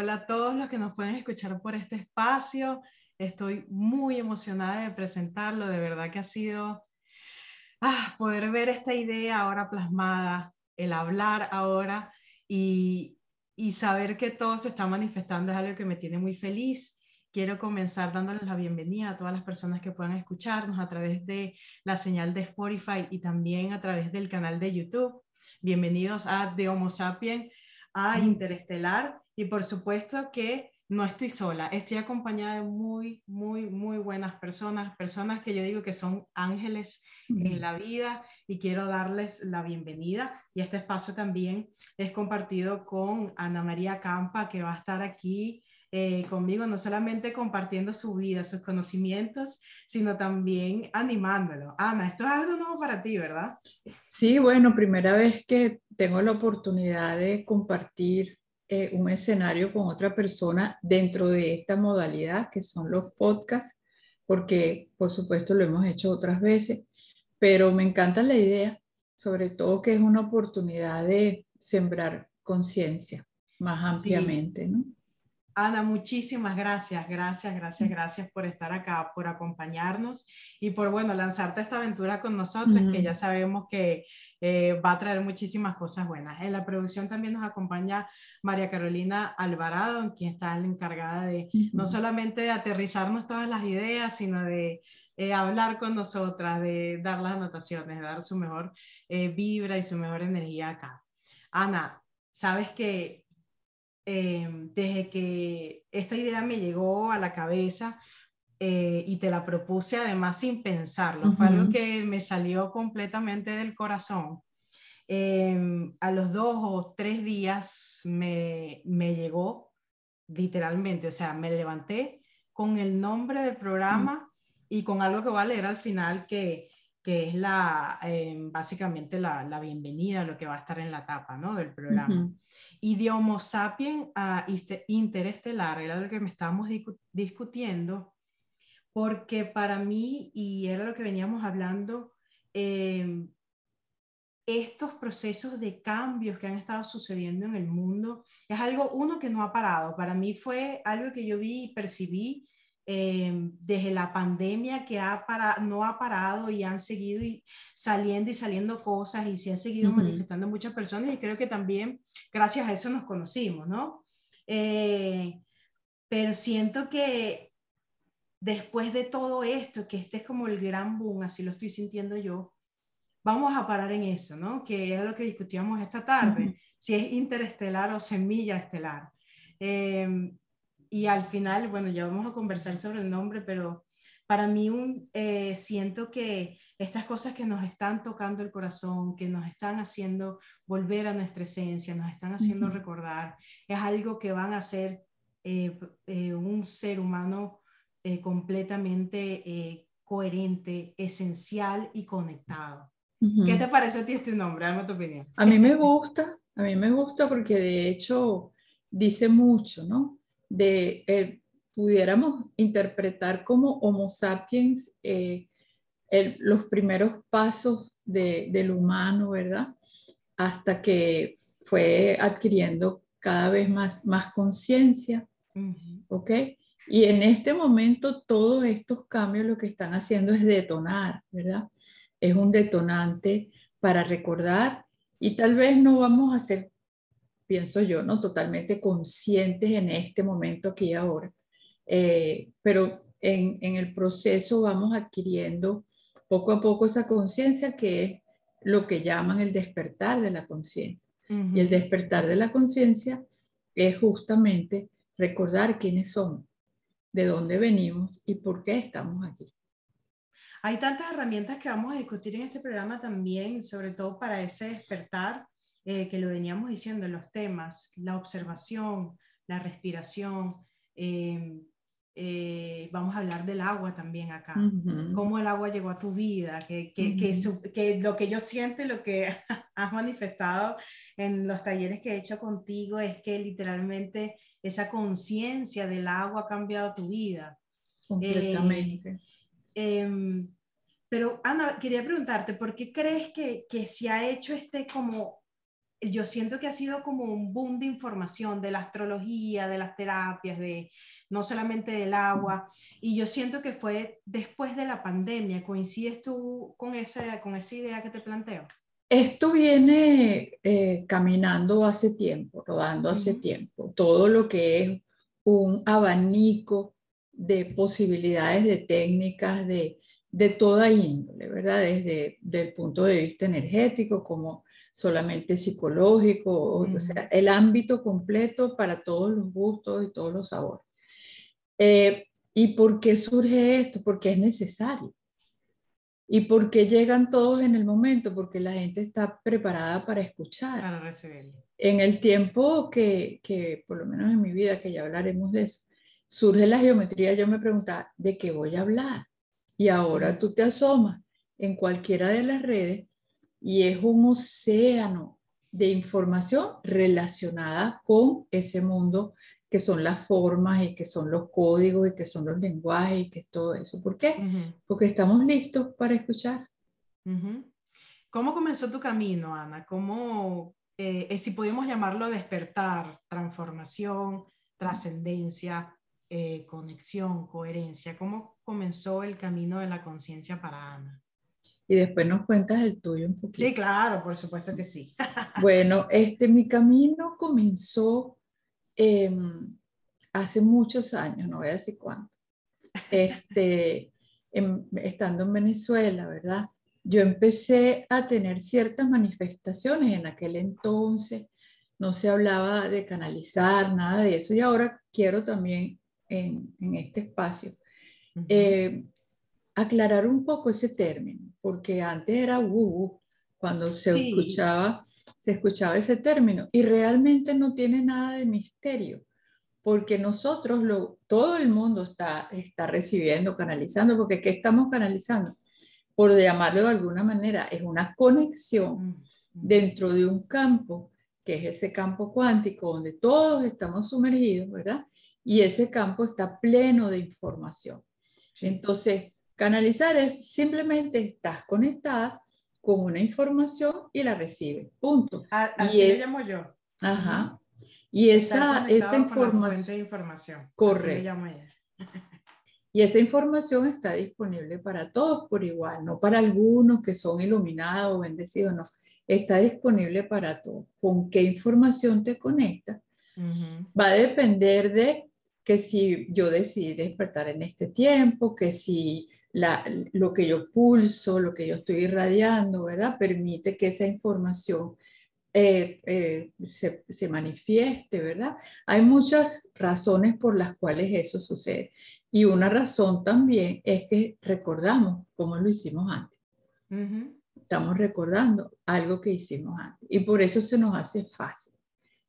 hola a todos los que nos pueden escuchar por este espacio. Estoy muy emocionada de presentarlo, de verdad que ha sido ah, poder ver esta idea ahora plasmada, el hablar ahora y, y saber que todo se está manifestando es algo que me tiene muy feliz. Quiero comenzar dándoles la bienvenida a todas las personas que puedan escucharnos a través de la señal de Spotify y también a través del canal de YouTube. Bienvenidos a The Homo Sapien, a Interestelar y por supuesto que no estoy sola, estoy acompañada de muy, muy, muy buenas personas, personas que yo digo que son ángeles en la vida y quiero darles la bienvenida. Y este espacio también es compartido con Ana María Campa, que va a estar aquí eh, conmigo, no solamente compartiendo su vida, sus conocimientos, sino también animándolo. Ana, esto es algo nuevo para ti, ¿verdad? Sí, bueno, primera vez que tengo la oportunidad de compartir eh, un escenario con otra persona dentro de esta modalidad que son los podcasts, porque por supuesto lo hemos hecho otras veces, pero me encanta la idea, sobre todo que es una oportunidad de sembrar conciencia más ampliamente, ¿no? Ana, muchísimas gracias, gracias, gracias, gracias por estar acá, por acompañarnos y por, bueno, lanzarte esta aventura con nosotros, que ya sabemos que eh, va a traer muchísimas cosas buenas. En la producción también nos acompaña María Carolina Alvarado, quien está encargada de no solamente de aterrizarnos todas las ideas, sino de eh, hablar con nosotras, de dar las anotaciones, de dar su mejor eh, vibra y su mejor energía acá. Ana, sabes que Em, desde que esta idea me llegó a la cabeza eh, y te la propuse además sin pensarlo, fue algo que me salió completamente del corazón. Em, a los dos o tres días me, me llegó literalmente, o sea, me levanté con el nombre del programa y con algo que voy a leer al final que, que es la, em, básicamente la, la, bienvenida, lo que va a estar en la tapa ¿no? del programa y de Homo sapiens a interestelar, era lo que me estábamos discutiendo, porque para mí, y era lo que veníamos hablando, em, estos procesos de cambios que han estado sucediendo en el mundo es algo, uno, que no ha parado. Para mí fue algo que yo vi y percibí Em, desde la pandemia que ha para, no ha parado y han seguido y saliendo y saliendo cosas y se han seguido manifestando muchas personas y creo que también gracias a eso nos conocimos, ¿no? Eh, pero siento que después de todo esto, que este es como el gran boom, así lo estoy sintiendo yo, vamos a parar en eso, ¿no? Que es lo que discutíamos esta tarde, si es interestelar o semilla estelar. Eh, y al final, bueno, ya vamos a conversar sobre el nombre, pero para mí un, eh, siento que estas cosas que nos están tocando el corazón, que nos están haciendo volver a nuestra esencia, nos están haciendo recordar, es algo que van a hacer eh, eh, un ser humano completamente coherente, esencial y conectado. ¿Qué te parece a ti este nombre? Dame tu opinión. A mí me gusta, a mí me gusta porque de hecho dice mucho, ¿no? De, eh, pudiéramos interpretar como Homo sapiens eh, los primeros pasos del humano, ¿verdad? Hasta que fue adquiriendo cada vez más, más conciencia, ¿ok? Y en este momento todos estos cambios lo que están haciendo es detonar, ¿verdad? Es un detonante para recordar y tal vez no vamos a ser pienso yo, ¿no? Totalmente conscientes en este momento aquí y ahora. Eh, pero en, en, el proceso vamos adquiriendo poco a poco esa conciencia que es lo que llaman el despertar de la conciencia. Y el despertar de la conciencia es justamente recordar quiénes somos, de dónde venimos y por qué estamos aquí. Hay tantas herramientas que vamos a discutir en este programa también, sobre todo para ese despertar eh, que lo veníamos diciendo en los temas, la observación, la respiración, em, eh, vamos a hablar del agua también acá, cómo el agua llegó a tu vida, que, que, que, lo que yo siento lo que has manifestado en los talleres que he hecho contigo es que literalmente esa conciencia del agua ha cambiado tu vida. Completamente. Eh, em, pero Ana, quería preguntarte, ¿por qué crees que, que se ha hecho este como yo siento que ha sido como un boom de información de la astrología, de las terapias, de no solamente del agua. Y yo siento que fue después de la pandemia. ¿Coincides tú con, esa, con esa idea que te planteo? Esto viene eh, caminando hace tiempo, rodando hace tiempo. Todo lo que es un abanico de posibilidades, de técnicas, de, de toda índole, ¿verdad? Desde el punto de vista energético como solamente psicológico, o, sea, el ámbito completo para todos los gustos y todos los sabores. Eh, ¿Y por qué surge esto? Porque es necesario. ¿Y por qué llegan todos en el momento? Porque la gente está preparada para escuchar. Para recibirlo. En el tiempo que, que, por lo menos en mi vida, que ya hablaremos de eso, surge la geometría, yo me preguntaba, ¿de qué voy a hablar? Y ahora tú te asomas en cualquiera de las redes y es un océano de información relacionada con ese mundo que son las formas y que son los códigos y que son los lenguajes y que es todo eso. ¿Por qué? Porque estamos listos para escuchar. ¿Cómo comenzó tu camino, Ana? ¿Cómo, eh, eh, si podemos llamarlo despertar, transformación, trascendencia, eh, conexión, coherencia? ¿Cómo comenzó el camino de la conciencia para Ana? Y después nos cuentas el tuyo un poquito. Sí, claro, por supuesto que sí. bueno, este, mi camino comenzó em, hace muchos años, no voy a decir cuánto, este, estando en Venezuela, ¿verdad? Yo empecé a tener ciertas manifestaciones en aquel entonces, no se hablaba de canalizar, nada de eso, y ahora quiero también en, en este espacio aclarar un poco ese término, porque antes era uh, cuando se escuchaba se escuchaba ese término y realmente no tiene nada de misterio, porque nosotros lo, todo el mundo está, está recibiendo, canalizando, porque ¿qué estamos canalizando? Por llamarlo de alguna manera, es una conexión dentro de un campo, que es ese campo cuántico, donde todos estamos sumergidos, ¿verdad? Y ese campo está pleno de información. Entonces, Canalizar es simplemente estás conectada con una información y la recibes. Punto. así y llamo yo. Ajá. Y esa, esa información. información. Correcto. Y esa información está disponible para todos por igual, no para algunos que son iluminados o bendecidos, no. Está disponible para todos. ¿Con qué información te conectas? Va a depender de que si yo decidí despertar en este tiempo, que si lo que yo pulso, lo que yo estoy irradiando, ¿verdad? Permite que esa información eh, eh, se, se, manifieste, ¿verdad? Hay muchas razones por las cuales eso sucede. Y una razón también es que recordamos cómo lo hicimos antes. Estamos recordando algo que hicimos antes. Y por eso se nos hace fácil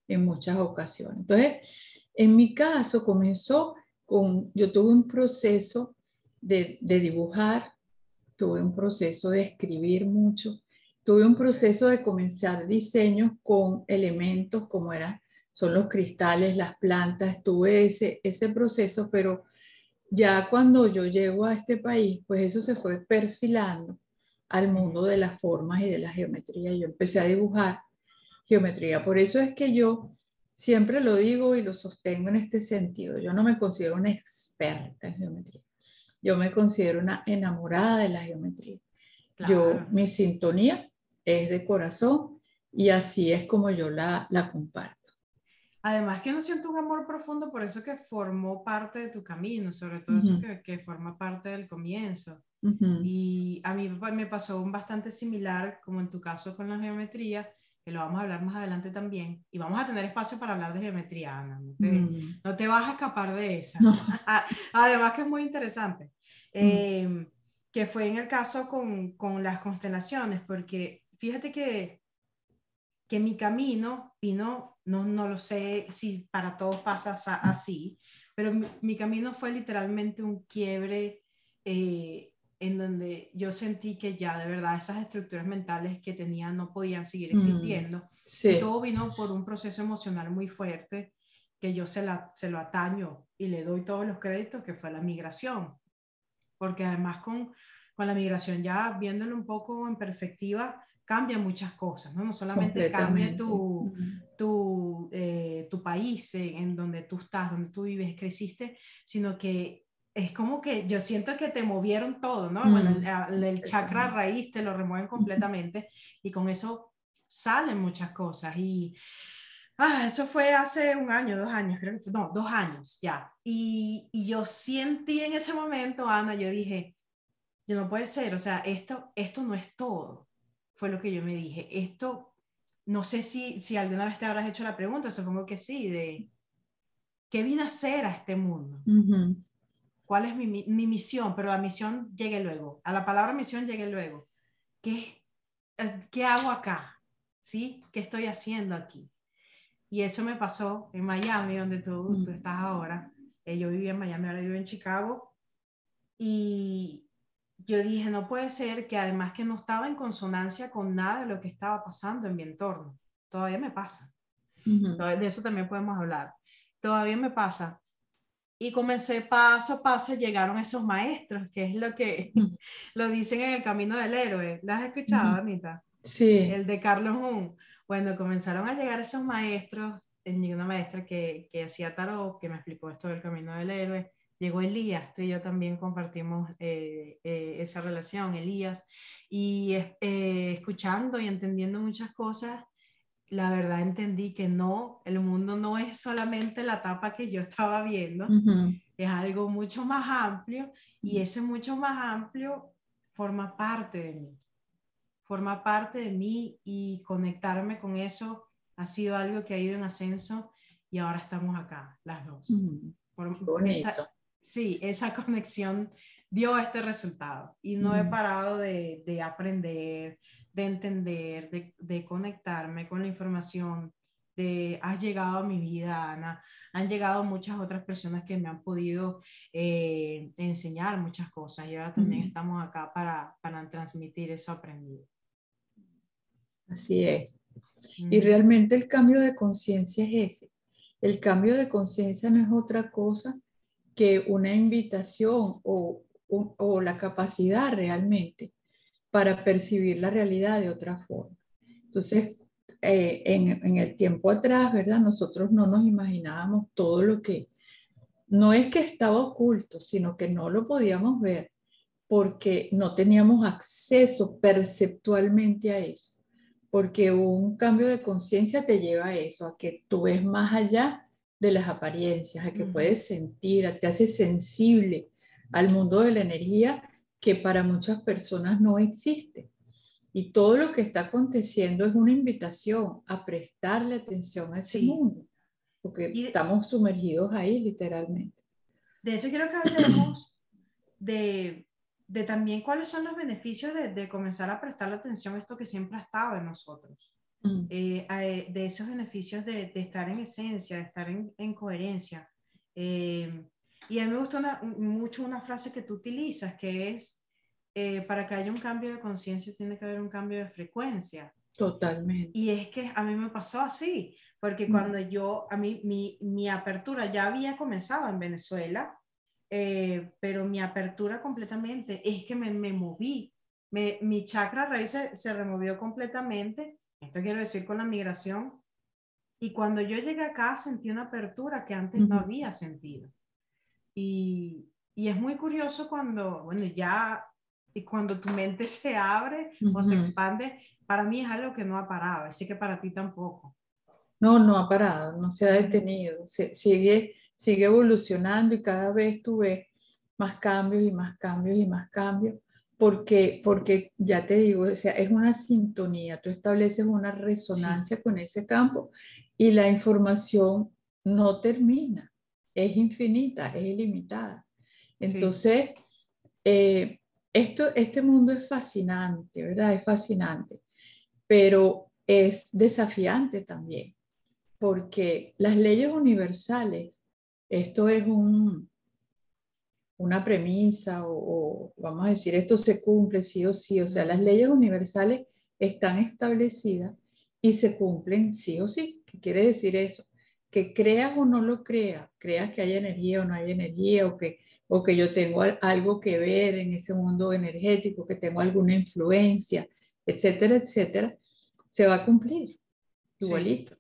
en muchas ocasiones. Entonces, en mi caso comenzó con, yo tuve un proceso de, dibujar, tuve un proceso de escribir mucho, tuve un proceso de comenzar diseños con elementos como eran, son los cristales, las plantas, tuve ese, ese proceso, pero ya cuando yo llego a este país, pues eso se fue perfilando al mundo de las formas y de la geometría. Yo empecé a dibujar geometría. Por eso es que yo siempre lo digo y lo sostengo en este sentido. Yo no me considero una experta en geometría. Yo me considero una enamorada de la geometría. Yo, mi sintonía es de corazón y así es como yo la, la comparto. Además que no siento un amor profundo por eso que formó parte de tu camino, sobre todo eso que, que, forma parte del comienzo. Y a mí me pasó un bastante similar, como en tu caso con la geometría, que lo vamos a hablar más adelante también, y vamos a tener espacio para hablar de geometría, Ana, no te, mm. no te vas a escapar de esa. Además que es muy interesante, mm. em, que fue en el caso con, con, las constelaciones, porque fíjate que, que mi camino vino, no, no lo sé si para todos pasa así, pero mi, mi camino fue literalmente un quiebre eh, en donde yo sentí que ya de verdad esas estructuras mentales que tenía no podían seguir mm, existiendo. Y todo vino por un proceso emocional muy fuerte que yo se, la, se lo ataño y le doy todos los créditos, que fue la migración. Porque además con, con la migración, ya viéndolo un poco en perspectiva, cambia muchas cosas, ¿no? No solamente cambia tu, tu, eh, tu país en donde tú estás, donde tú vives, creciste, sino que es como que yo siento que te movieron todo, ¿no? Bueno, el, el, chakra raíz te lo remueven completamente y con eso salen muchas cosas y ah, eso fue hace un año, dos años, creo que no, dos años ya. Y, y yo sentí en ese momento, Ana, yo dije, yo no puede ser, o sea, esto, esto no es todo, fue lo que yo me dije. Esto, no sé si, si alguna vez te habrás hecho la pregunta, supongo que sí, de qué vine a hacer a este mundo. ¿Cuál es mi, mi, misión? Pero la misión llegue luego. A la palabra misión llegue luego. ¿Qué, eh, ¿Qué hago acá? ¿Sí? ¿Qué estoy haciendo aquí? Y eso me pasó en Miami, donde tú, tú estás ahora. Eh, yo vivía en Miami, ahora vivo en Chicago. Y yo dije, no puede ser que además que no estaba en consonancia con nada de lo que estaba pasando en mi entorno. Todavía me pasa. De eso también podemos hablar. Todavía me pasa. Y comencé paso a paso, llegaron esos maestros, que es lo que lo dicen en el camino del héroe. ¿Lo has escuchado, Anita? Sí. El de Carlos Jung. Bueno, comenzaron a llegar esos maestros, tenía una maestra que, que hacía tarot, que me explicó esto del camino del héroe, llegó Elías, tú y yo también compartimos eh, eh, esa relación, Elías, y eh, escuchando y entendiendo muchas cosas, la verdad entendí que no, el mundo no es solamente la etapa que yo estaba viendo, es algo mucho más amplio y ese mucho más amplio forma parte de mí. Forma parte de mí y conectarme con eso ha sido algo que ha ido en ascenso y ahora estamos acá, las dos. sí, esa conexión dio este resultado y no he parado de, de, aprender, de entender, de, de, conectarme con la información. De, has llegado a mi vida, Ana, han llegado muchas otras personas que me han podido eh, enseñar muchas cosas y ahora también estamos acá para, para transmitir eso aprendido. Así es. Y realmente el cambio de conciencia es ese. El cambio de conciencia no es otra cosa que una invitación o, o, la capacidad realmente para percibir la realidad de otra forma. Entonces, eh, en, en, el tiempo atrás, ¿verdad? Nosotros no nos imaginábamos todo lo que, no es que estaba oculto, sino que no lo podíamos ver porque no teníamos acceso perceptualmente a eso porque un cambio de conciencia te lleva a eso, a que tú ves más allá de las apariencias, a que puedes sentir, te hace sensible al mundo de la energía que para muchas personas no existe. Y todo lo que está aconteciendo es una invitación a prestarle atención a ese mundo, porque estamos sumergidos ahí literalmente. De eso quiero que hablemos de de también cuáles son los beneficios de, de, comenzar a prestar atención a esto que siempre ha estado en nosotros. Mm. Eh, de esos beneficios de, de, estar en esencia, de estar en, en coherencia. Eh, y a mí me gusta mucho una frase que tú utilizas, que es, para que haya un cambio de conciencia tiene que haber un cambio de frecuencia. Totalmente. Y es que a mí me pasó así, porque mm. cuando yo, a mí, mi, mi apertura ya había comenzado en Venezuela, eh, pero mi apertura completamente es que me, me moví. Me, mi chakra raíz se, se, removió completamente. Esto quiero decir con la migración. Y cuando yo llegué acá sentí una apertura que antes no había sentido. Y, y, es muy curioso cuando, bueno, ya, y cuando tu mente se abre o se expande, para mí es algo que no ha parado, así que para ti tampoco. No, no ha parado, no se ha detenido, se, sigue sigue evolucionando y cada vez tú ves más cambios y más cambios y más cambios, porque, porque ya te digo, o sea, es una sintonía, tú estableces una resonancia con ese campo y la información no termina, es infinita, es ilimitada. Entonces, eh, esto, este mundo es fascinante, ¿verdad? Es fascinante, pero es desafiante también, porque las leyes universales esto es un, una premisa o, vamos a decir, esto se cumple sí o sí. O sea, las leyes universales están establecidas y se cumplen sí o sí. ¿Qué quiere decir eso? Que creas o no lo creas, creas que hay energía o no hay energía, o que, o que yo tengo algo que ver en ese mundo energético, que tengo alguna influencia, etcétera, etcétera, se va a cumplir igualito.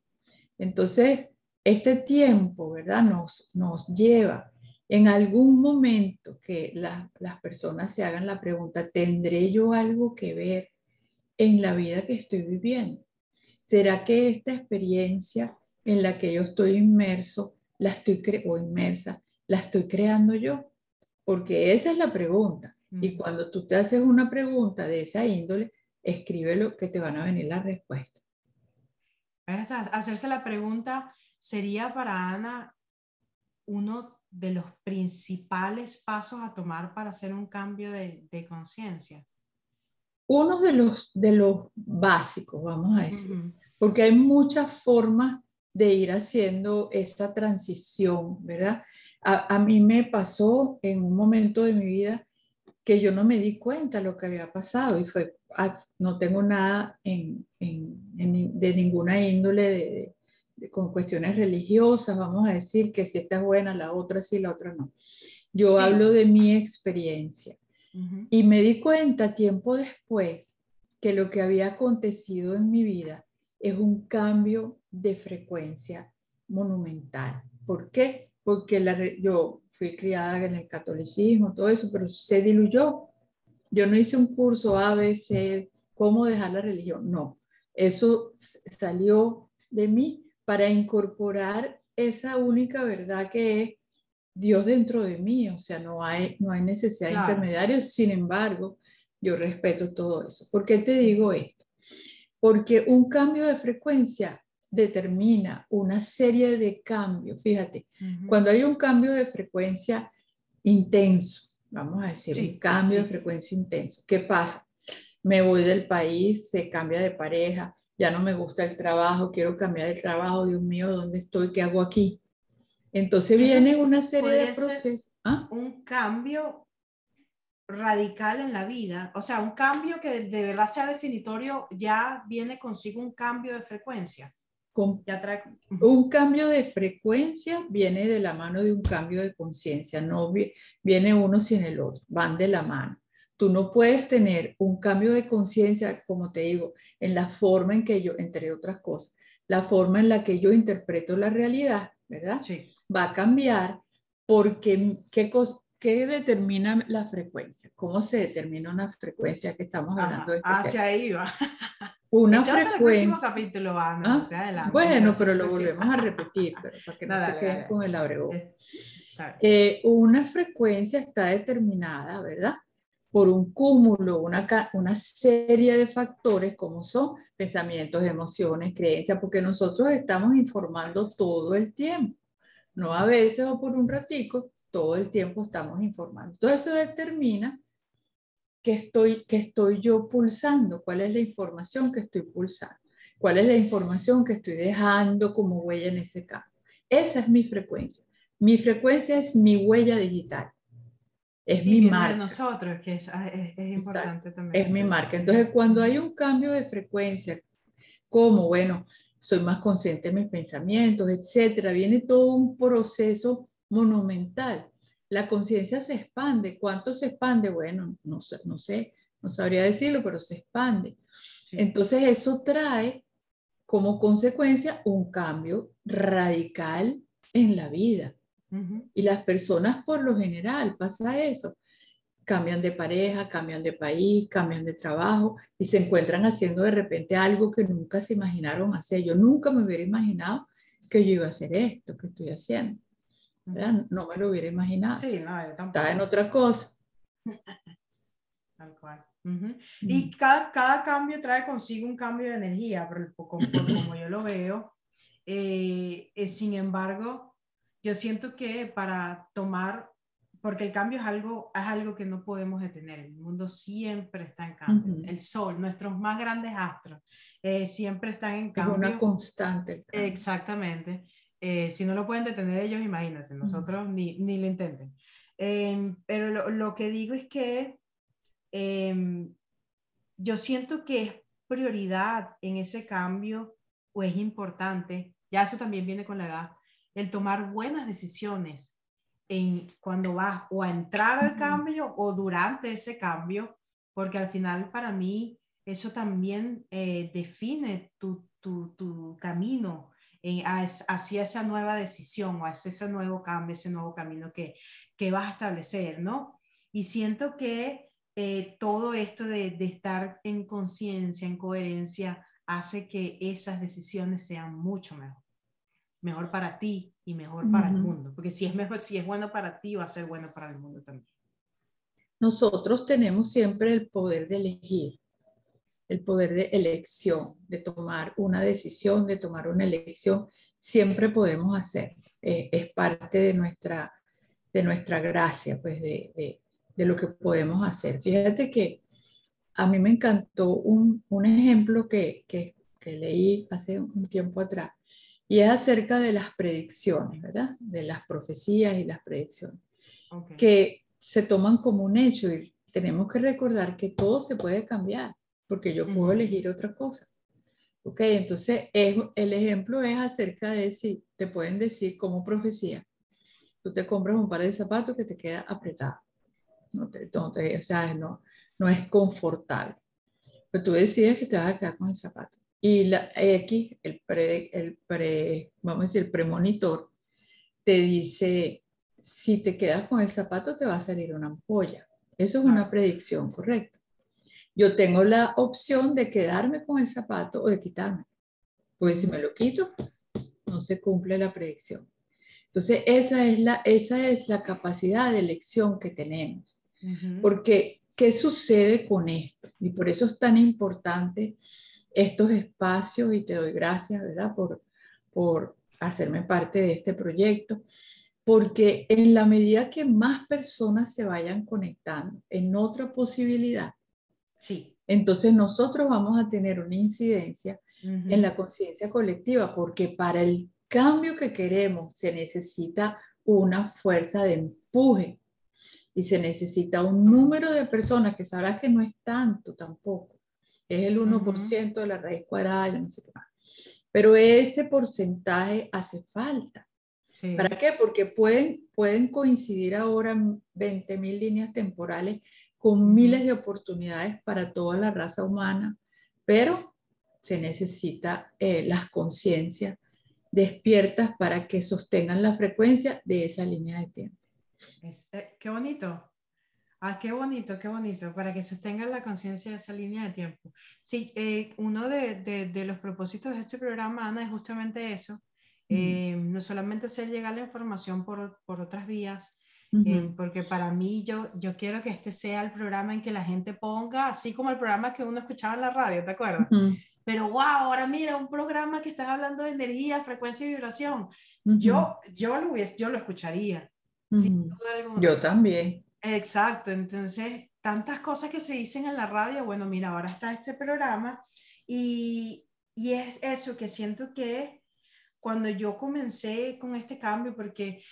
Entonces, este tiempo, ¿verdad? Nos, nos lleva en algún momento que las personas se hagan la pregunta, ¿tendré yo algo que ver en la vida que estoy viviendo? ¿Será que esta experiencia en la que yo estoy inmerso, la estoy o inmersa, la estoy creando yo? Porque esa es la pregunta. Y cuando tú te haces una pregunta de esa índole, escríbelo que te van a venir las respuestas. Hacerse la pregunta sería para Ana uno de los principales pasos a tomar para hacer un cambio de, conciencia. Uno de los, de los básicos, vamos a decir, porque hay muchas formas de ir haciendo esta transición, ¿verdad? A, a, mí me pasó en un momento de mi vida que yo no me di cuenta lo que había pasado y fue, ah, no tengo nada en, en, de ninguna índole de, con cuestiones religiosas, vamos a decir que si esta es buena, la otra sí, la otra no. Yo hablo de mi experiencia y me di cuenta tiempo después que lo que había acontecido en mi vida es un cambio de frecuencia monumental. ¿Por qué? Porque la, yo fui criada en el catolicismo, todo eso, pero se diluyó. Yo no hice un curso ABC, cómo dejar la religión, no. Eso salió de mí para incorporar esa única verdad que es Dios dentro de mí, o sea, no hay, no hay necesidad de intermediarios, sin embargo, yo respeto todo eso. ¿Por qué te digo esto? Porque un cambio de frecuencia determina una serie de cambios. Fíjate, cuando hay un cambio de frecuencia intenso, vamos a decir, un cambio de frecuencia intenso, ¿qué pasa? Me voy del país, se cambia de pareja, ya no me gusta el trabajo, quiero cambiar el trabajo, Dios mío, ¿dónde estoy? ¿Qué hago aquí? Entonces viene una serie de procesos. ¿Ah? Un cambio radical en la vida, o sea, un cambio que de verdad sea definitorio, ya viene consigo un cambio de frecuencia un cambio de frecuencia viene de la mano de un cambio de conciencia, no viene uno sin el otro, van de la mano. Tú no puedes tener un cambio de conciencia, como te digo, en la forma en que yo, entre otras cosas, la forma en la que yo interpreto la realidad, ¿verdad? Sí. Va a cambiar porque ¿qué, ¿qué determina la frecuencia? ¿Cómo se determina una frecuencia que estamos hablando? de este hacia ahí va. una frecuencia. capítulo, ah, bueno, pero lo volvemos a repetir, pero para que no, se queden con el abrego. Eh, una frecuencia está determinada, ¿verdad? Por un cúmulo, una, una serie de factores como son pensamientos, emociones, creencias, porque nosotros estamos informando todo el tiempo, no a veces o por un ratico, todo el tiempo estamos informando. Todo eso determina ¿qué estoy, qué estoy yo pulsando? ¿Cuál es la información que estoy pulsando? ¿Cuál es la información que estoy dejando como huella en ese campo? Esa es mi frecuencia. Mi frecuencia es mi huella digital. Es mi marca. nosotros, que es, ah, es, importante también. Es mi marca. Entonces, cuando hay un cambio de frecuencia, como, bueno, soy más consciente de mis pensamientos, etcétera, viene todo un proceso monumental la conciencia se expande. ¿Cuánto se expande? Bueno, no sé, no sé, no sabría decirlo, pero se expande. Entonces eso trae como consecuencia un cambio radical en la vida. Y las personas por lo general pasa eso. Cambian de pareja, cambian de país, cambian de trabajo y se encuentran haciendo de repente algo que nunca se imaginaron hacer. Yo nunca me hubiera imaginado que yo iba a hacer esto que estoy haciendo. No me lo hubiera imaginado. Sí, no, Estaba en otra cosa. Tal cual. Y mm. cada, cada cambio trae consigo un cambio de energía, pero como, como yo lo veo. Eh, eh, sin embargo, yo siento que para tomar, porque el cambio es algo, es algo que no podemos detener, el mundo siempre está en cambio, el sol, nuestros más grandes astros, eh, siempre están en cambio. Es una constante. Exactamente. Eh, si no lo pueden detener ellos, imagínense, nosotros ni, ni lo intenten. Em, pero lo, lo, que digo es que em, yo siento que es prioridad en ese cambio o es importante, ya eso también viene con la edad, el tomar buenas decisiones en cuando vas o a entrar al cambio o durante ese cambio, porque al final para mí eso también eh, define tu, tu, tu camino hacia esa nueva decisión o hacia ese nuevo cambio, ese nuevo camino que, que vas a establecer, ¿no? Y siento que eh, todo esto de, de estar en conciencia, en coherencia, hace que esas decisiones sean mucho mejor. Mejor para ti y mejor para el mundo. Porque si es mejor, si es bueno para ti, va a ser bueno para el mundo también. Nosotros tenemos siempre el poder de elegir, el poder de elección, de tomar una decisión, de tomar una elección. Siempre podemos hacer. Eh, es parte de nuestra, de nuestra gracia, pues de, de, de lo que podemos hacer. Fíjate que a mí me encantó un, un ejemplo que, que, que, leí hace un tiempo atrás y es acerca de las predicciones, ¿verdad? De las profecías y las predicciones, que se toman como un hecho y tenemos que recordar que todo se puede cambiar, porque yo puedo elegir otra cosa. Ok, entonces es, el ejemplo es acerca de si te pueden decir como profecía, tú te compras un par de zapatos que te queda apretado. No te, no te, o sea, no, no es confortable. Pero tú decides que te vas a quedar con el zapato. Y la X, el pre, el pre, vamos a decir, el premonitor, te dice, si te quedas con el zapato te va a salir una ampolla. Eso es una predicción, correcto. Yo tengo la opción de quedarme con el zapato o de quitarme. Porque si me lo quito, no se cumple la predicción. Entonces, esa es la, esa es la capacidad de elección que tenemos. Porque ¿Qué sucede con esto? Y por eso es tan importante estos espacios y te doy gracias, ¿verdad? Por, por hacerme parte de este proyecto, porque en la medida que más personas se vayan conectando en otra posibilidad, sí. entonces nosotros vamos a tener una incidencia en la conciencia colectiva, porque para el cambio que queremos se necesita una fuerza de empuje y se necesita un número de personas que sabrás que no es tanto tampoco, es el 1% de la raíz cuadrada, no sé qué más. Pero ese porcentaje hace falta. ¿Para qué? Porque pueden, pueden coincidir ahora 20 mil líneas temporales con miles de oportunidades para toda la raza humana, pero se necesita eh, las conciencias despiertas para que sostengan la frecuencia de esa línea de tiempo. Eh, qué bonito. Ah, qué bonito, qué bonito, para que sostengan la conciencia de esa línea de tiempo. Sí, eh, uno de, de, los propósitos de este programa, Ana, es justamente eso. Eh, no solamente hacer llegar la información por, por otras vías, porque para mí yo, yo quiero que este sea el programa en que la gente ponga, así como el programa que uno escuchaba en la radio, ¿te acuerdas? Pero wow, ahora mira, un programa que estás hablando de energía, frecuencia y vibración. Yo, yo, lo, yo lo escucharía yo también. Exacto, entonces tantas cosas que se dicen en la radio, bueno, mira, ahora está este programa y, y es eso que siento que cuando yo comencé con este cambio, porque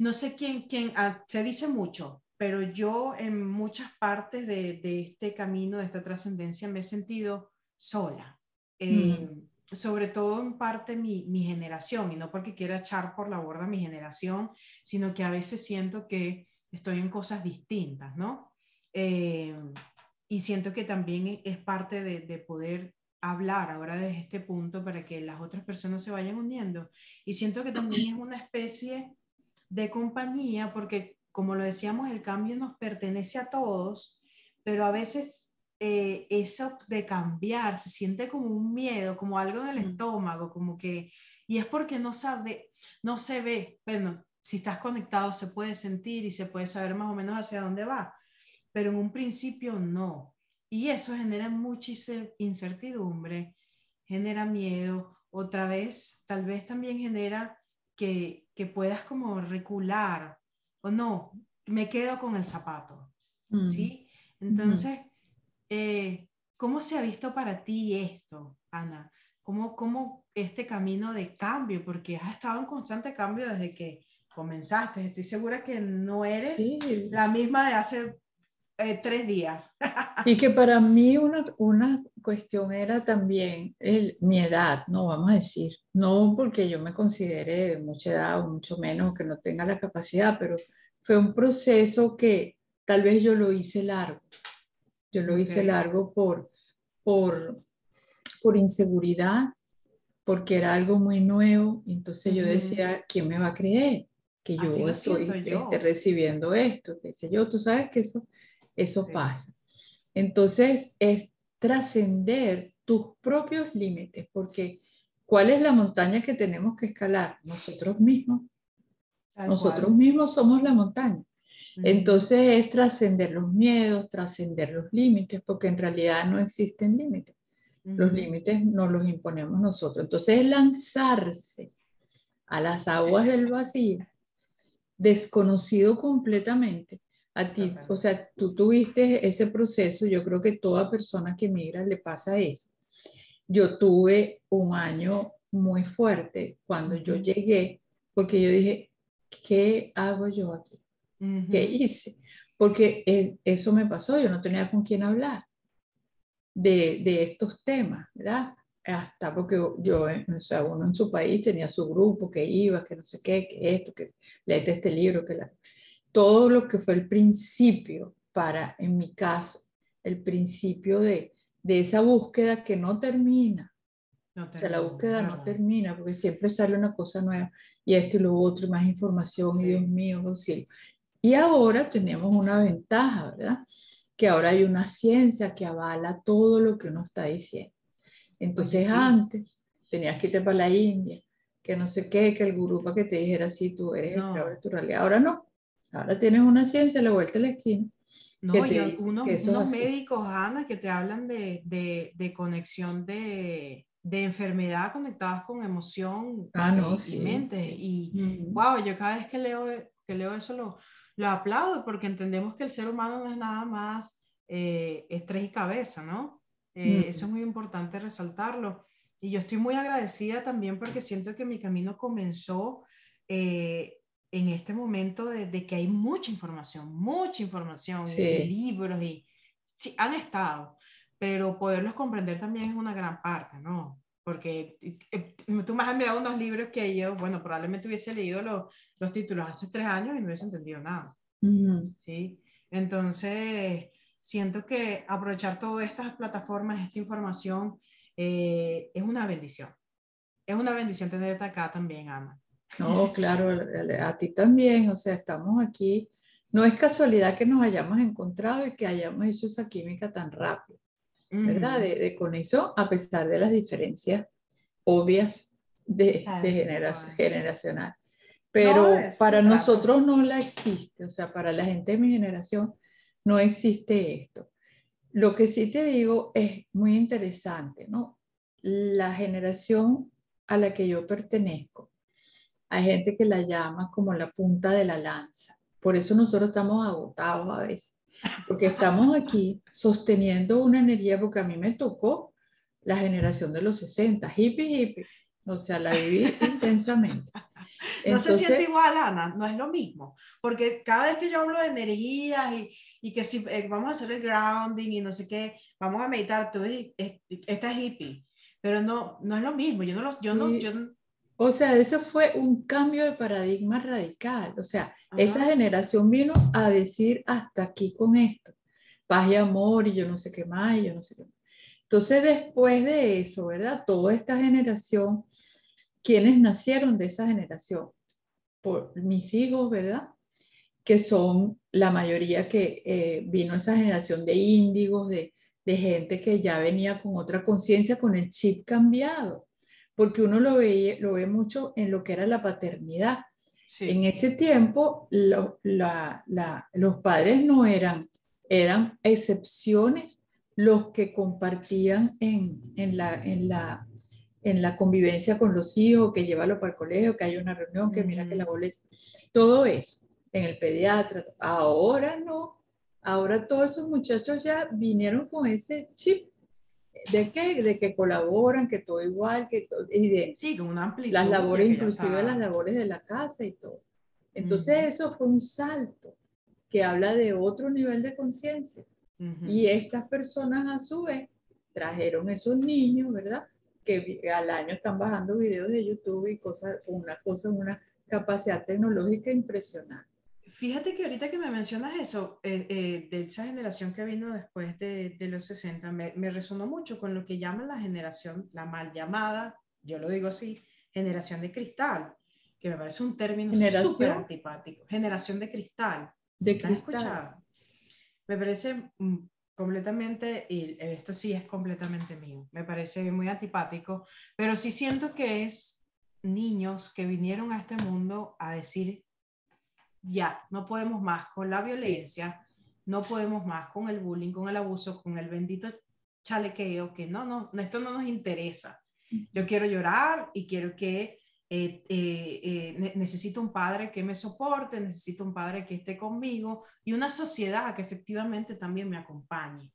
no sé quién, quién ah, se dice mucho, pero yo en muchas partes de, de este camino, de esta trascendencia, me he sentido sola. Eh, sobre todo en parte mi, mi, generación, y no porque quiera echar por la borda mi generación, sino que a veces siento que estoy en cosas distintas, ¿no? Eh, y siento que también es parte de, de, poder hablar ahora desde este punto para que las otras personas se vayan uniendo. Y siento que también es una especie de compañía, porque como lo decíamos, el cambio nos pertenece a todos, pero a veces eh, eso de cambiar, se siente como un miedo, como algo en el mm. estómago, como que, y es porque no sabe, no se ve, bueno, si estás conectado se puede sentir y se puede saber más o menos hacia dónde va, pero en un principio no. Y eso genera mucha incertidumbre, genera miedo, otra vez, tal vez también genera que, que puedas como recular, o no, me quedo con el zapato, mm. ¿sí? Entonces, eh, ¿Cómo se ha visto para ti esto, Ana? ¿Cómo, ¿Cómo este camino de cambio? Porque has estado en constante cambio desde que comenzaste. Estoy segura que no eres la misma de hace eh, tres días. y que para mí una, una cuestión era también el, mi edad, no vamos a decir, no porque yo me considere de mucha edad o mucho menos que no tenga la capacidad, pero fue un proceso que tal vez yo lo hice largo. Yo lo hice largo por, por, por inseguridad, porque era algo muy nuevo. Entonces yo decía, ¿quién me va a creer? Que yo estoy este, recibiendo esto, qué sé yo. Tú sabes que eso, eso pasa. Entonces es trascender tus propios límites, porque ¿cuál es la montaña que tenemos que escalar? Nosotros mismos. Nosotros mismos somos la montaña. Entonces es trascender los miedos, trascender los límites, porque en realidad no existen límites. Los límites no los imponemos nosotros. Entonces es lanzarse a las aguas del vacío, desconocido completamente. A ti, o sea, tú tuviste ese proceso, yo creo que toda persona que migra le pasa eso. Yo tuve un año muy fuerte cuando yo llegué, porque yo dije, ¿qué hago yo aquí? ¿Qué hice? Porque e, eso me pasó, yo no tenía con quién hablar de, de estos temas, ¿verdad? Hasta porque yo, o sea, uno en su país tenía su grupo que iba, que no sé qué, que esto, que leete este libro, que la... todo lo que fue el principio para, en mi caso, el principio de, de esa búsqueda que no termina, o sea, la búsqueda no termina porque siempre sale una cosa nueva y esto y lo otro, y más información, y Dios mío, auxilio. Y ahora tenemos una ventaja, ¿verdad? Que ahora hay una ciencia que avala todo lo que uno está diciendo. Entonces antes tenías que irte para la India, que no sé qué, que el gurú para que te dijera si tú eres el creador de tu realidad. Ahora no. Ahora tienes una ciencia a la vuelta de la esquina. No, y unos, unos médicos, Ana, que te hablan de, de, de conexión de, de enfermedad conectadas con emoción ah, no, y, mente. Y wow, yo cada vez que leo, que leo eso lo, lo aplaudo porque entendemos que el ser humano no es nada más eh, estrés y cabeza, ¿no? Eh, eso es muy importante resaltarlo. Y yo estoy muy agradecida también porque siento que mi camino comenzó eh, en este momento de, que hay mucha información, mucha información, de libros y sí, han estado, pero poderlos comprender también es una gran parte, ¿no? Porque tú me has enviado unos libros que yo, bueno, probablemente hubiese leído los, los títulos hace tres años y no hubiese entendido nada. ¿sí? Entonces, siento que aprovechar todas estas plataformas, esta información, eh, es una bendición. Es una bendición tenerte acá también, Ana. No, claro, a ti también, o sea, estamos aquí. No es casualidad que nos hayamos encontrado y que hayamos hecho esa química tan rápido, ¿verdad? De, de, conexión, a pesar de las diferencias obvias de, de generación, generacional pero para nosotros no la existe, o sea, para la gente de mi generación no existe esto. Lo que sí te digo es muy interesante, ¿no? La generación a la que yo pertenezco, hay gente que la llama como la punta de la lanza. Por eso nosotros estamos agotados a veces, porque estamos aquí sosteniendo una energía, porque a mí me tocó la generación de los 60, hippie, hippie. O sea, la viví intensamente. no se siente igual, Ana, no es lo mismo, porque cada vez que yo hablo de energías y, y que si eh, vamos a hacer el grounding y no sé qué, vamos a meditar, tú esta es hippie, pero no, no es lo mismo, yo no lo, yo no, yo o sea, eso fue un cambio de paradigma radical. O sea, esa generación vino a decir hasta aquí con esto. Paz y amor y yo no sé qué más y yo no sé qué más. Entonces, después de eso, ¿verdad? Toda esta generación quienes nacieron de esa generación, por mis hijos, ¿verdad? Que son la mayoría que eh, vino esa generación de índigos, de, de gente que ya venía con otra conciencia, con el chip cambiado, porque uno lo ve, lo ve mucho en lo que era la paternidad. En ese tiempo, la, los padres no eran, eran excepciones los que compartían en, en, la, en, la, en la convivencia con los hijos, que llévalo para el colegio, que hay una reunión, que mira que la boleta, todo eso, en el pediatra. Ahora no, ahora todos esos muchachos ya vinieron con ese chip. ¿De qué? De que colaboran, que todo igual, que todo, y de sí, con una las labores, inclusive las labores de la casa y todo. Entonces eso fue un salto que habla de otro nivel de conciencia. Y estas personas a su vez trajeron esos niños, ¿verdad? que al año están bajando videos de YouTube y cosas, una cosa, una capacidad tecnológica impresionante. Fíjate que ahorita que me mencionas eso, eh, eh, de esa generación que vino después de, de los 60, me, me, resonó mucho con lo que llaman la generación, la mal llamada, yo lo digo así, generación de cristal, que me parece un término súper antipático. Generación de cristal. De cristal. escuchado? Me parece mm, completamente, y esto sí es completamente mío, me parece muy antipático, pero sí siento que es niños que vinieron a este mundo a decir ya, no podemos más con la violencia, no podemos más con el bullying, con el abuso, con el bendito chalequeo, que no, no, esto no nos interesa. Yo quiero llorar y quiero que eh, eh, eh, necesito un padre que me soporte, necesito un padre que esté conmigo y una sociedad que efectivamente también me acompañe.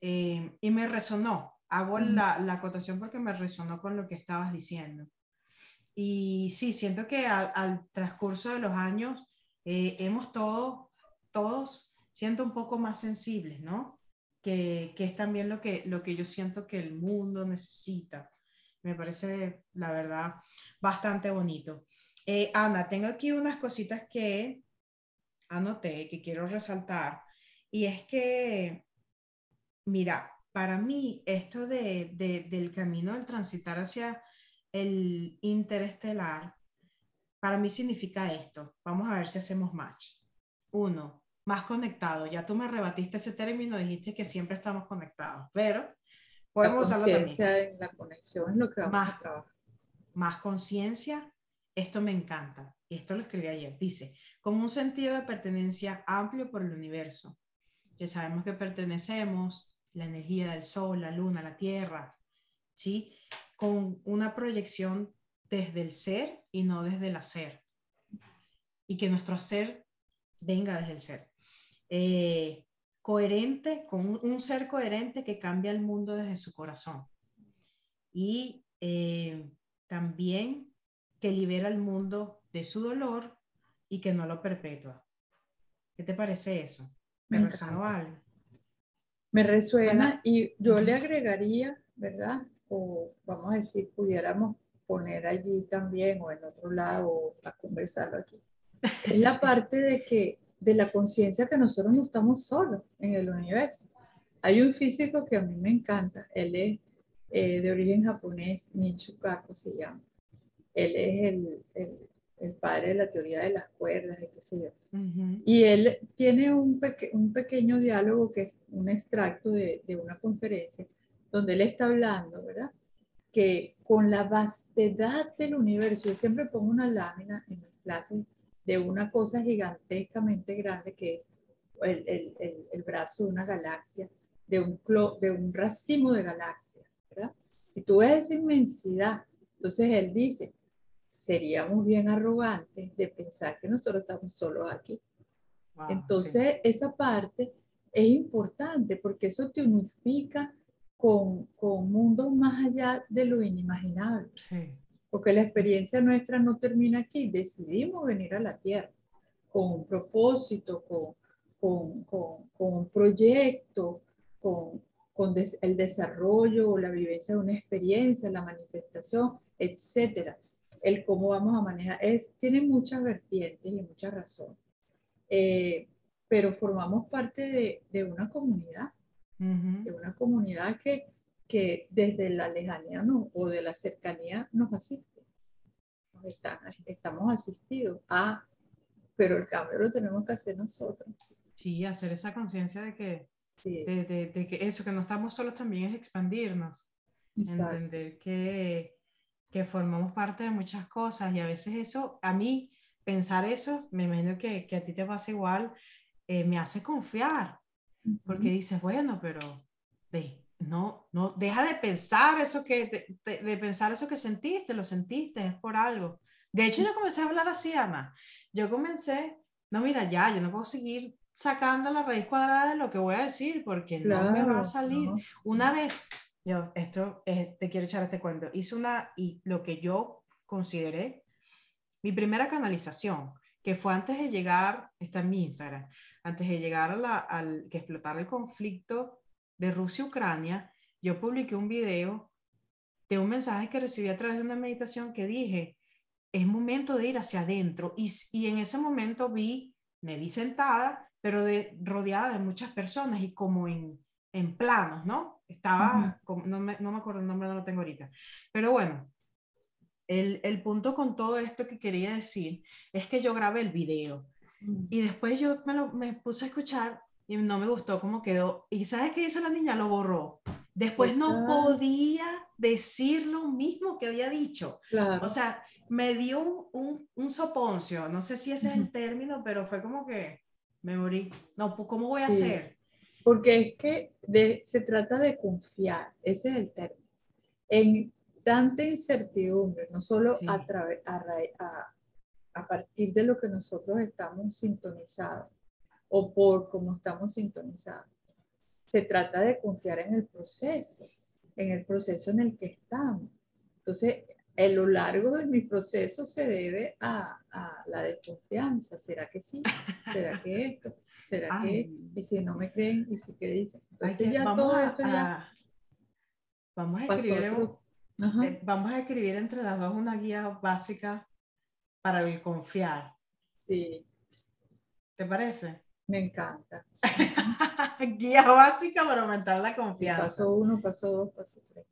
y me resonó, hago la, la, acotación porque me resonó con lo que estabas diciendo. Y sí, siento que al, al transcurso de los años eh, hemos todos, todos, siento un poco más sensibles, ¿no? Que, que, es también lo que, lo que yo siento que el mundo necesita. Me parece, la verdad, bastante bonito. Eh, Ana, tengo aquí unas cositas que anoté, que quiero resaltar. Y es que, mira, para mí esto de, de, del camino del transitar hacia el interestelar para mí significa esto. Vamos a ver si hacemos match. Uno, más conectado. Ya tú me rebatiste ese término, dijiste que siempre estamos conectados, pero podemos la usarlo también. La conexión es lo que vamos más, a trabajar. Más conciencia, esto me encanta. Y esto lo escribí ayer. Dice, como un sentido de pertenencia amplio por el universo, que sabemos que pertenecemos, la energía del sol, la luna, la tierra, ¿sí? Con una proyección desde el ser y no desde el hacer. Y que nuestro hacer venga desde el ser. Eh, coherente, con un, ser coherente que cambia el mundo desde su corazón. Y eh, también que libera el mundo de su dolor y que no lo perpetúa. ¿Qué te parece eso? ¿Me, resuena algo? Me resuena y yo le agregaría, ¿verdad? O vamos a decir, pudiéramos poner allí también o en otro lado a conversarlo aquí. Es la parte de que de la conciencia que nosotros no estamos solos en el universo. Hay un físico que a mí me encanta, él es eh, de origen japonés, Michio Kaku se llama. Él es el, el, el, padre de la teoría de las cuerdas y qué sé yo. Y él tiene un, un, pequeño diálogo que es un extracto de, de una conferencia donde él está hablando, ¿verdad? Que con la vastedad del universo, yo siempre pongo una lámina en las clases de una cosa gigantescamente grande que es el, el, el, brazo de una galaxia, de un, de un racimo de galaxias, ¿verdad? Si tú ves esa inmensidad, entonces él dice, seríamos bien arrogantes de pensar que nosotros estamos solos aquí. entonces, esa parte es importante porque eso te unifica con, con mundos más allá de lo inimaginable. Porque la experiencia nuestra no termina aquí, decidimos venir a la Tierra con un propósito, con, con, con, con un proyecto, con, con el desarrollo o la vivencia de una experiencia, la manifestación, etcétera. El cómo vamos a manejar, es, tiene muchas vertientes y muchas razones. Eh, pero formamos parte de, de una comunidad de una comunidad que, que desde la lejanía no, o de la cercanía nos asiste. estamos asistidos. A, pero el cambio lo tenemos que hacer nosotros. Sí, hacer esa conciencia de que, de, de, que eso, que no estamos solos también es expandirnos. Entender que, que formamos parte de muchas cosas y a veces eso, a mí pensar eso, me imagino que, que a ti te pasa igual, eh, me hace confiar porque dices, bueno, pero ve, no, no, deja de pensar eso que, de, pensar eso que sentiste, lo sentiste, es por algo. De hecho, yo comencé a hablar así, Ana. Yo comencé, no, mira, ya, yo no puedo seguir sacando la raíz cuadrada de lo que voy a decir, porque no me va a salir. Una vez, yo, esto, te quiero echar este cuento, hice una, y lo que yo consideré mi primera canalización, que fue antes de llegar, está en mi Instagram, antes de llegar a la, al que explotara el conflicto de Rusia-Ucrania, yo publiqué un video de un mensaje que recibí a través de una meditación que dije, es momento de ir hacia adentro. Y, y en ese momento vi me vi sentada, pero de, rodeada de muchas personas y como en, en planos, ¿no? Estaba, no, me, no me acuerdo el nombre, no lo tengo ahorita. Pero bueno, el, el, punto con todo esto que quería decir es que yo grabé el video. Y después yo me, lo, me puse a escuchar y no me gustó cómo quedó. ¿Y sabes qué hizo la niña? Lo borró. Después no podía decir lo mismo que había dicho. O sea, me dio un, un, un, soponcio, no sé si ese es el término, pero fue como que me morí. No, pues, ¿cómo voy a hacer? Porque es que de, se trata de confiar, ese es el término. En tanta incertidumbre, no solo a, a, a partir de lo que nosotros estamos sintonizados o por cómo estamos sintonizados. Se trata de confiar en el proceso, en el proceso en el que estamos. Entonces, a lo largo de mi proceso se debe a, a la desconfianza. ¿Será que sí? ¿Será que esto? ¿Será que? Y si no me creen, ¿y si qué dicen? Entonces ya todo eso ya... Vamos a, escribir, eh, vamos a escribir entre las dos una guía básica para el confiar. Sí. ¿Te parece? Me encanta. guía básica para aumentar la confianza. Paso uno, paso dos, paso tres.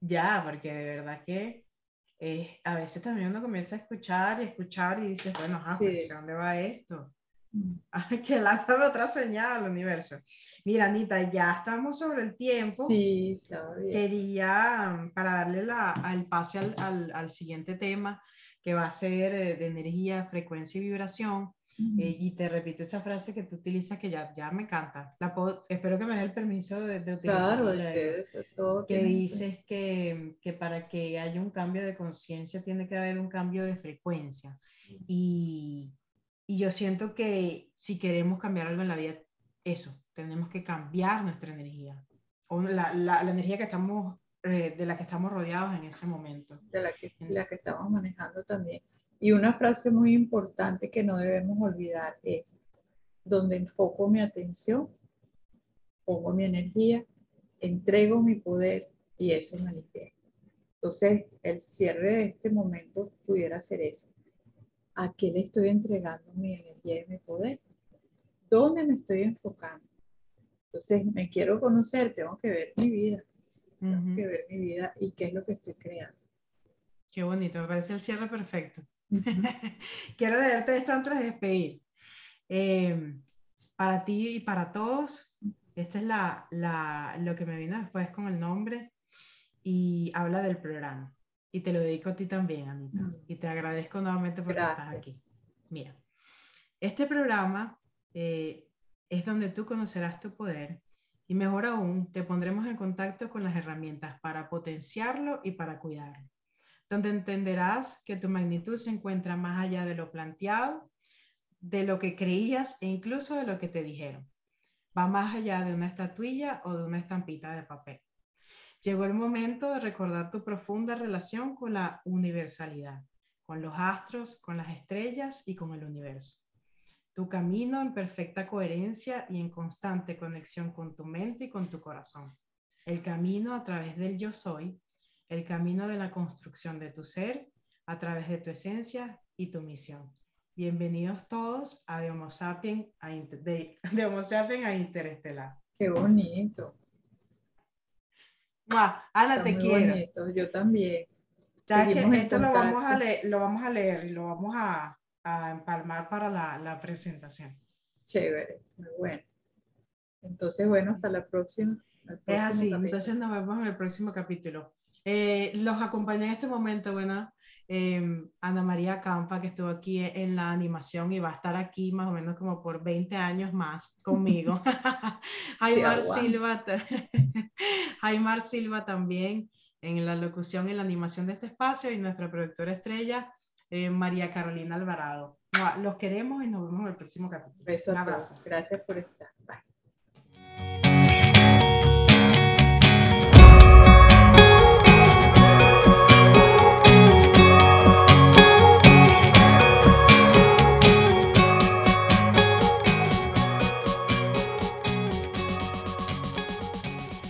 Ya, porque de verdad que eh, a veces también uno comienza a escuchar y escuchar y dice, bueno, ah, ¿dónde va esto? Mm. Ay, que lásame otra señal al universo. Mira, Anita, ya estamos sobre el tiempo. Sí, claro. Quería, para darle la, el pase al, al, al, siguiente tema, que va a ser eh, de energía, frecuencia y vibración, eh, y te repito esa frase que tú utilizas que ya, ya me encanta. La espero que me dé el permiso de, de utilizarla. Claro, que, todo que dices que, que, para que haya un cambio de conciencia tiene que haber un cambio de frecuencia. Y, y, yo siento que si queremos cambiar algo en la vida, eso, tenemos que cambiar nuestra energía. O la, la, la energía que estamos, eh, de la que estamos rodeados en ese momento. De la que, la que estamos manejando también. Y una frase muy importante que no debemos olvidar es, donde enfoco mi atención, pongo mi energía, entrego mi poder y eso manifiesta. Entonces, el cierre de este momento pudiera ser eso. ¿A qué le estoy entregando mi energía y mi poder? ¿Dónde me estoy enfocando? Entonces, me quiero conocer, tengo que ver mi vida. Tengo que ver mi vida y qué es lo que estoy creando. Qué bonito, me parece el cierre perfecto. Quiero leerte esto antes de despedir. Eh, para ti y para todos, esta es la, la, lo que me vino después con el nombre y habla del programa. Y te lo dedico a ti también, Anita. Y te agradezco nuevamente por estar aquí. Mira, este programa eh, es donde tú conocerás tu poder y mejor aún, te pondremos en contacto con las herramientas para potenciarlo y para cuidarlo donde entenderás que tu magnitud se encuentra más allá de lo planteado, de lo que creías e incluso de lo que te dijeron. Va más allá de una estatuilla o de una estampita de papel. Llegó el momento de recordar tu profunda relación con la universalidad, con los astros, con las estrellas y con el universo. Tu camino en perfecta coherencia y en constante conexión con tu mente y con tu corazón. El camino a través del yo soy el camino de la construcción de tu ser a través de tu esencia y tu misión. Bienvenidos todos a de Homo Sapiens a, de, Homo Sapiens a Interestelar. Qué bonito. Ana, te quiero. Bonito. Yo también. ¿Sabes que esto lo vamos, a leer, lo vamos a leer y lo vamos a, a empalmar para la, la presentación. Chévere, muy bueno. Entonces, bueno, hasta la próxima. Es así, entonces nos vemos en el próximo capítulo. Eh, los acompaña en este momento, bueno, em, Ana María Campa, que estuvo aquí en la animación y va a estar aquí más o menos como por 20 años más conmigo. Aymar, Silva, Aymar Silva también en la locución y la animación de este espacio y nuestra productora estrella, eh, María Carolina Alvarado. Los queremos y nos vemos en el próximo capítulo. Un abrazo. Gracias por estar. Bye.